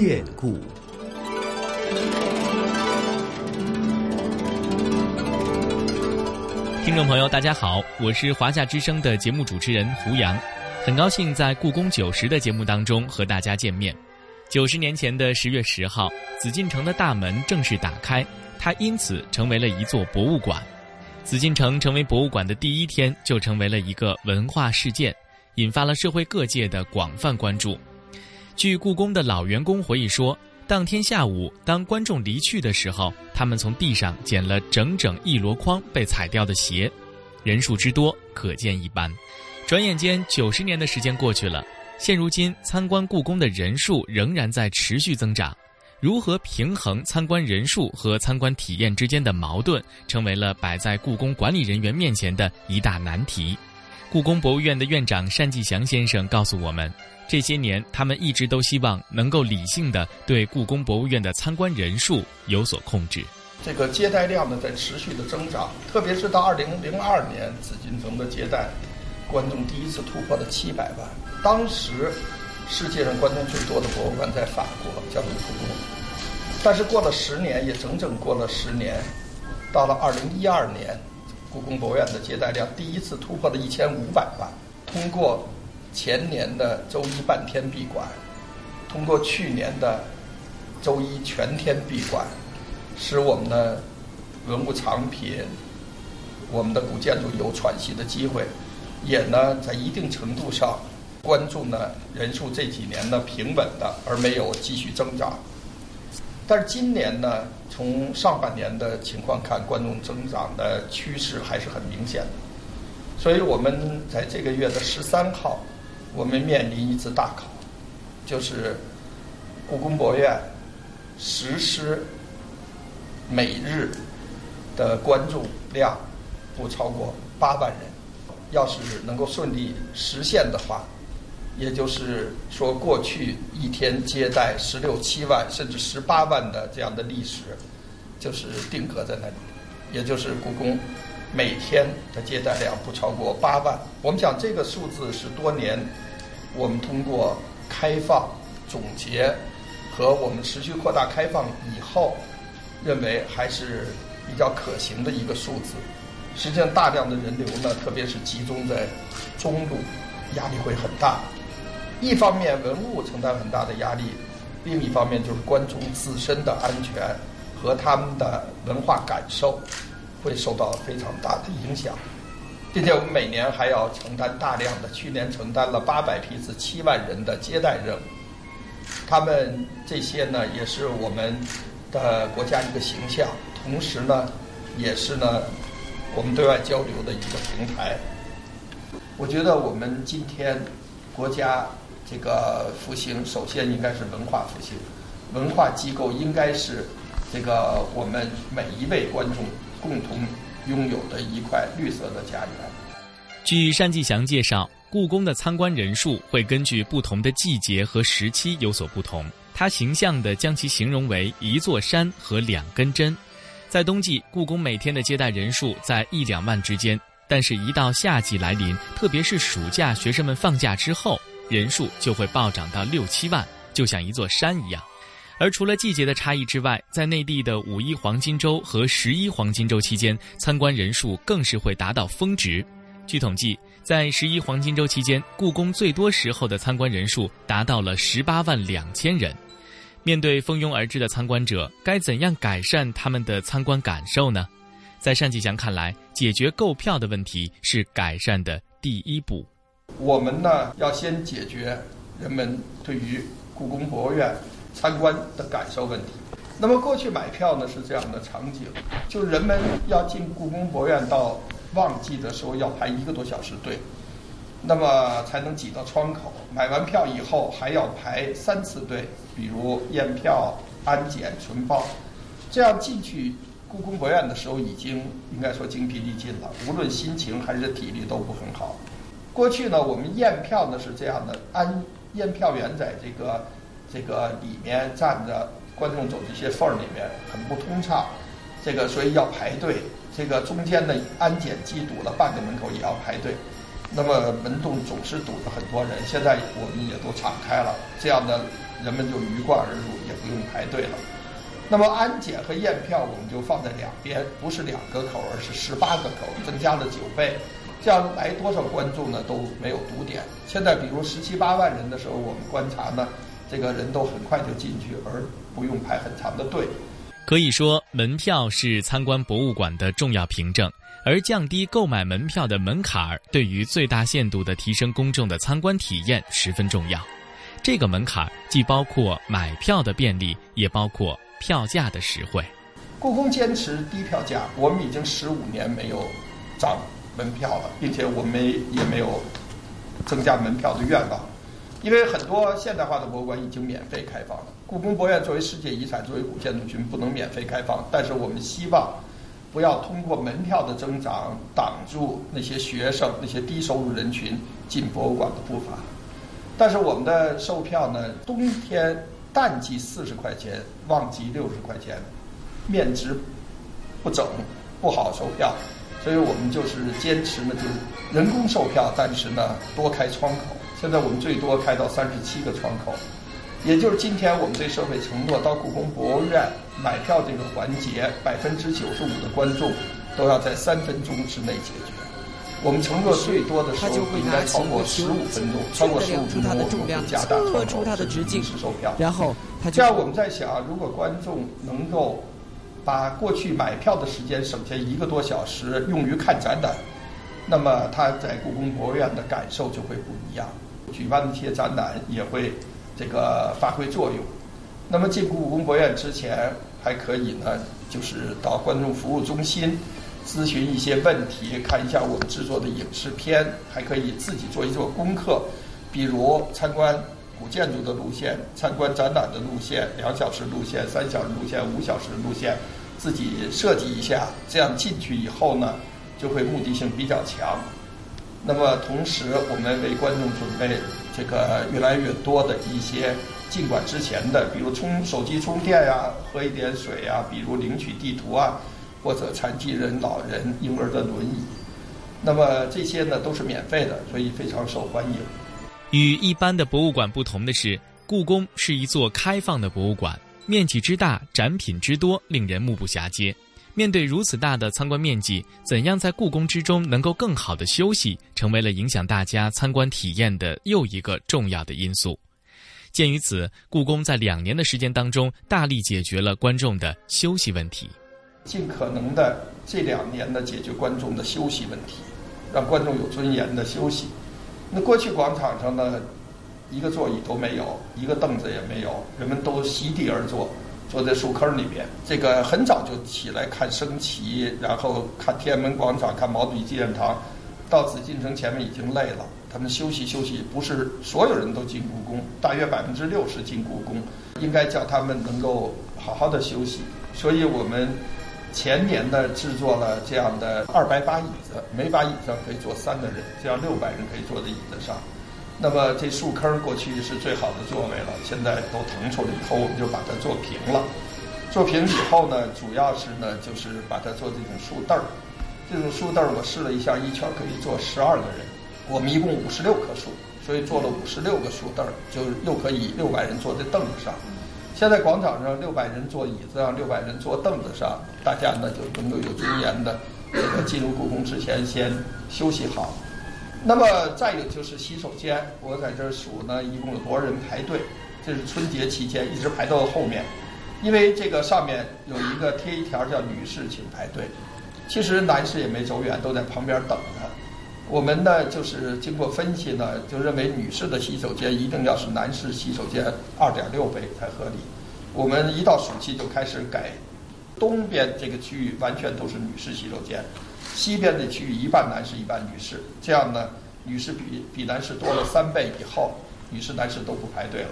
变故。听众朋友，大家好，我是华夏之声的节目主持人胡杨，很高兴在故宫九十的节目当中和大家见面。九十年前的十月十号，紫禁城的大门正式打开，它因此成为了一座博物馆。紫禁城成为博物馆的第一天，就成为了一个文化事件，引发了社会各界的广泛关注。据故宫的老员工回忆说，当天下午，当观众离去的时候，他们从地上捡了整整一箩筐被踩掉的鞋，人数之多可见一斑。转眼间，九十年的时间过去了，现如今参观故宫的人数仍然在持续增长。如何平衡参观人数和参观体验之间的矛盾，成为了摆在故宫管理人员面前的一大难题。故宫博物院的院长单霁翔先生告诉我们，这些年他们一直都希望能够理性的对故宫博物院的参观人数有所控制。这个接待量呢在持续的增长，特别是到二零零二年，紫禁城的接待观众第一次突破了七百万，当时。世界上观众最多的博物馆在法国，叫卢浮宫。但是过了十年，也整整过了十年，到了二零一二年，故宫博物院的接待量第一次突破了一千五百万。通过前年的周一半天闭馆，通过去年的周一全天闭馆，使我们的文物藏品、我们的古建筑有喘息的机会，也呢在一定程度上。观众呢人数这几年呢平稳的，而没有继续增长。但是今年呢，从上半年的情况看，观众增长的趋势还是很明显的。所以我们在这个月的十三号，我们面临一次大考，就是故宫博物院实施每日的观众量不超过八万人。要是能够顺利实现的话。也就是说，过去一天接待十六七万甚至十八万的这样的历史，就是定格在那里。也就是故宫每天的接待量不超过八万。我们讲这个数字是多年我们通过开放总结和我们持续扩大开放以后，认为还是比较可行的一个数字。实际上，大量的人流呢，特别是集中在中路，压力会很大。一方面文物承担很大的压力，另一方面就是观众自身的安全和他们的文化感受会受到非常大的影响，并且我们每年还要承担大量的，去年承担了八百批次七万人的接待任务，他们这些呢也是我们的国家一个形象，同时呢也是呢我们对外交流的一个平台。我觉得我们今天国家。这个复兴首先应该是文化复兴，文化机构应该是这个我们每一位观众共同拥有的一块绿色的家园。据单霁翔介绍，故宫的参观人数会根据不同的季节和时期有所不同。他形象地将其形容为一座山和两根针。在冬季，故宫每天的接待人数在一两万之间，但是，一到夏季来临，特别是暑假，学生们放假之后。人数就会暴涨到六七万，就像一座山一样。而除了季节的差异之外，在内地的五一黄金周和十一黄金周期间，参观人数更是会达到峰值。据统计，在十一黄金周期间，故宫最多时候的参观人数达到了十八万两千人。面对蜂拥而至的参观者，该怎样改善他们的参观感受呢？在单霁翔看来，解决购票的问题是改善的第一步。我们呢，要先解决人们对于故宫博物院参观的感受问题。那么过去买票呢是这样的场景，就人们要进故宫博物院，到旺季的时候要排一个多小时队，那么才能挤到窗口。买完票以后还要排三次队，比如验票、安检、存报。这样进去故宫博物院的时候，已经应该说精疲力尽了，无论心情还是体力都不很好。过去呢，我们验票呢是这样的，安验票员在这个这个里面站着，观众走这些缝儿里面很不通畅，这个所以要排队。这个中间的安检机堵了半个门口也要排队，那么门洞总是堵着很多人。现在我们也都敞开了，这样的人们就鱼贯而入，也不用排队了。那么安检和验票我们就放在两边，不是两个口，而是十八个口，增加了九倍，这样来多少观众呢都没有堵点。现在比如十七八万人的时候，我们观察呢，这个人都很快就进去，而不用排很长的队。可以说，门票是参观博物馆的重要凭证，而降低购买门票的门槛儿，对于最大限度地提升公众的参观体验十分重要。这个门槛既包括买票的便利，也包括。票价的实惠，故宫坚持低票价。我们已经十五年没有涨门票了，并且我们也没有增加门票的愿望，因为很多现代化的博物馆已经免费开放了。故宫博物院作为世界遗产，作为古建筑群，不能免费开放。但是我们希望不要通过门票的增长挡住那些学生、那些低收入人群进博物馆的步伐。但是我们的售票呢，冬天。淡季四十块钱，旺季六十块钱，面值不整，不好售票，所以我们就是坚持呢，就是人工售票，但是呢多开窗口。现在我们最多开到三十七个窗口，也就是今天我们对社会承诺，到故宫博物院买票这个环节，百分之九十五的观众都要在三分钟之内解决。我们承诺最多的时候应该超过十五分钟，超过十五分钟我们会加大窗口实时售票。然后，这样我们在想，如果观众能够把过去买票的时间省下一个多小时用于看展览，那么他在故宫博物院的感受就会不一样，举办的一些展览也会这个发挥作用。那么进故宫博物院之前，还可以呢，就是到观众服务中心。咨询一些问题，看一下我们制作的影视片，还可以自己做一做功课，比如参观古建筑的路线、参观展览的路线、两小时路线、三小时路线、五小时路线，自己设计一下，这样进去以后呢，就会目的性比较强。那么同时，我们为观众准备这个越来越多的一些进馆之前的，比如充手机充电呀，喝一点水呀，比如领取地图啊。或者残疾人、老人、婴儿的轮椅，那么这些呢都是免费的，所以非常受欢迎。与一般的博物馆不同的是，故宫是一座开放的博物馆，面积之大，展品之多，令人目不暇接。面对如此大的参观面积，怎样在故宫之中能够更好的休息，成为了影响大家参观体验的又一个重要的因素。鉴于此，故宫在两年的时间当中，大力解决了观众的休息问题。尽可能的这两年呢，解决观众的休息问题，让观众有尊严的休息。那过去广场上呢，一个座椅都没有，一个凳子也没有，人们都席地而坐，坐在树坑里边。这个很早就起来看升旗，然后看天安门广场，看毛主席纪念堂，到紫禁城前面已经累了，他们休息休息。不是所有人都进故宫，大约百分之六十进故宫，应该叫他们能够好好的休息。所以我们。前年呢，制作了这样的二百把椅子，每把椅子可以坐三个人，这样六百人可以坐在椅子上。那么这树坑过去是最好的座位了，现在都腾出来以后，我们就把它做平了。做平以后呢，主要是呢，就是把它做这种树凳儿。这种树凳儿我试了一下，一圈可以坐十二个人。我们一共五十六棵树，所以做了五十六个树凳儿，就又可以六百人坐在凳子上。现在广场上六百人坐椅子上，六百人坐凳子上，大家呢就能够有尊严的这个进入故宫之前先休息好。那么再有就是洗手间，我在这儿数呢，一共有多少人排队？这是春节期间一直排到了后面，因为这个上面有一个贴一条叫“女士请排队”，其实男士也没走远，都在旁边等着。我们呢，就是经过分析呢，就认为女士的洗手间一定要是男士洗手间二点六倍才合理。我们一到暑期就开始改，东边这个区域完全都是女士洗手间，西边的区域一半男士一半女士。这样呢，女士比比男士多了三倍以后，女士男士都不排队了。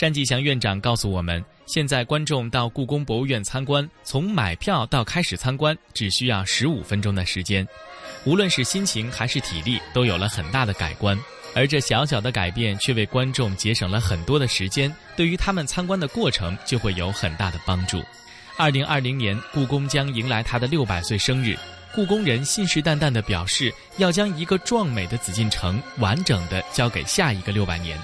单霁翔院长告诉我们，现在观众到故宫博物院参观，从买票到开始参观，只需要十五分钟的时间。无论是心情还是体力，都有了很大的改观。而这小小的改变，却为观众节省了很多的时间，对于他们参观的过程就会有很大的帮助。二零二零年，故宫将迎来它的六百岁生日，故宫人信誓旦旦地表示，要将一个壮美的紫禁城完整地交给下一个六百年。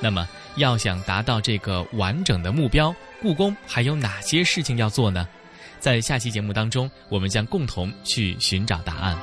那么，要想达到这个完整的目标，故宫还有哪些事情要做呢？在下期节目当中，我们将共同去寻找答案。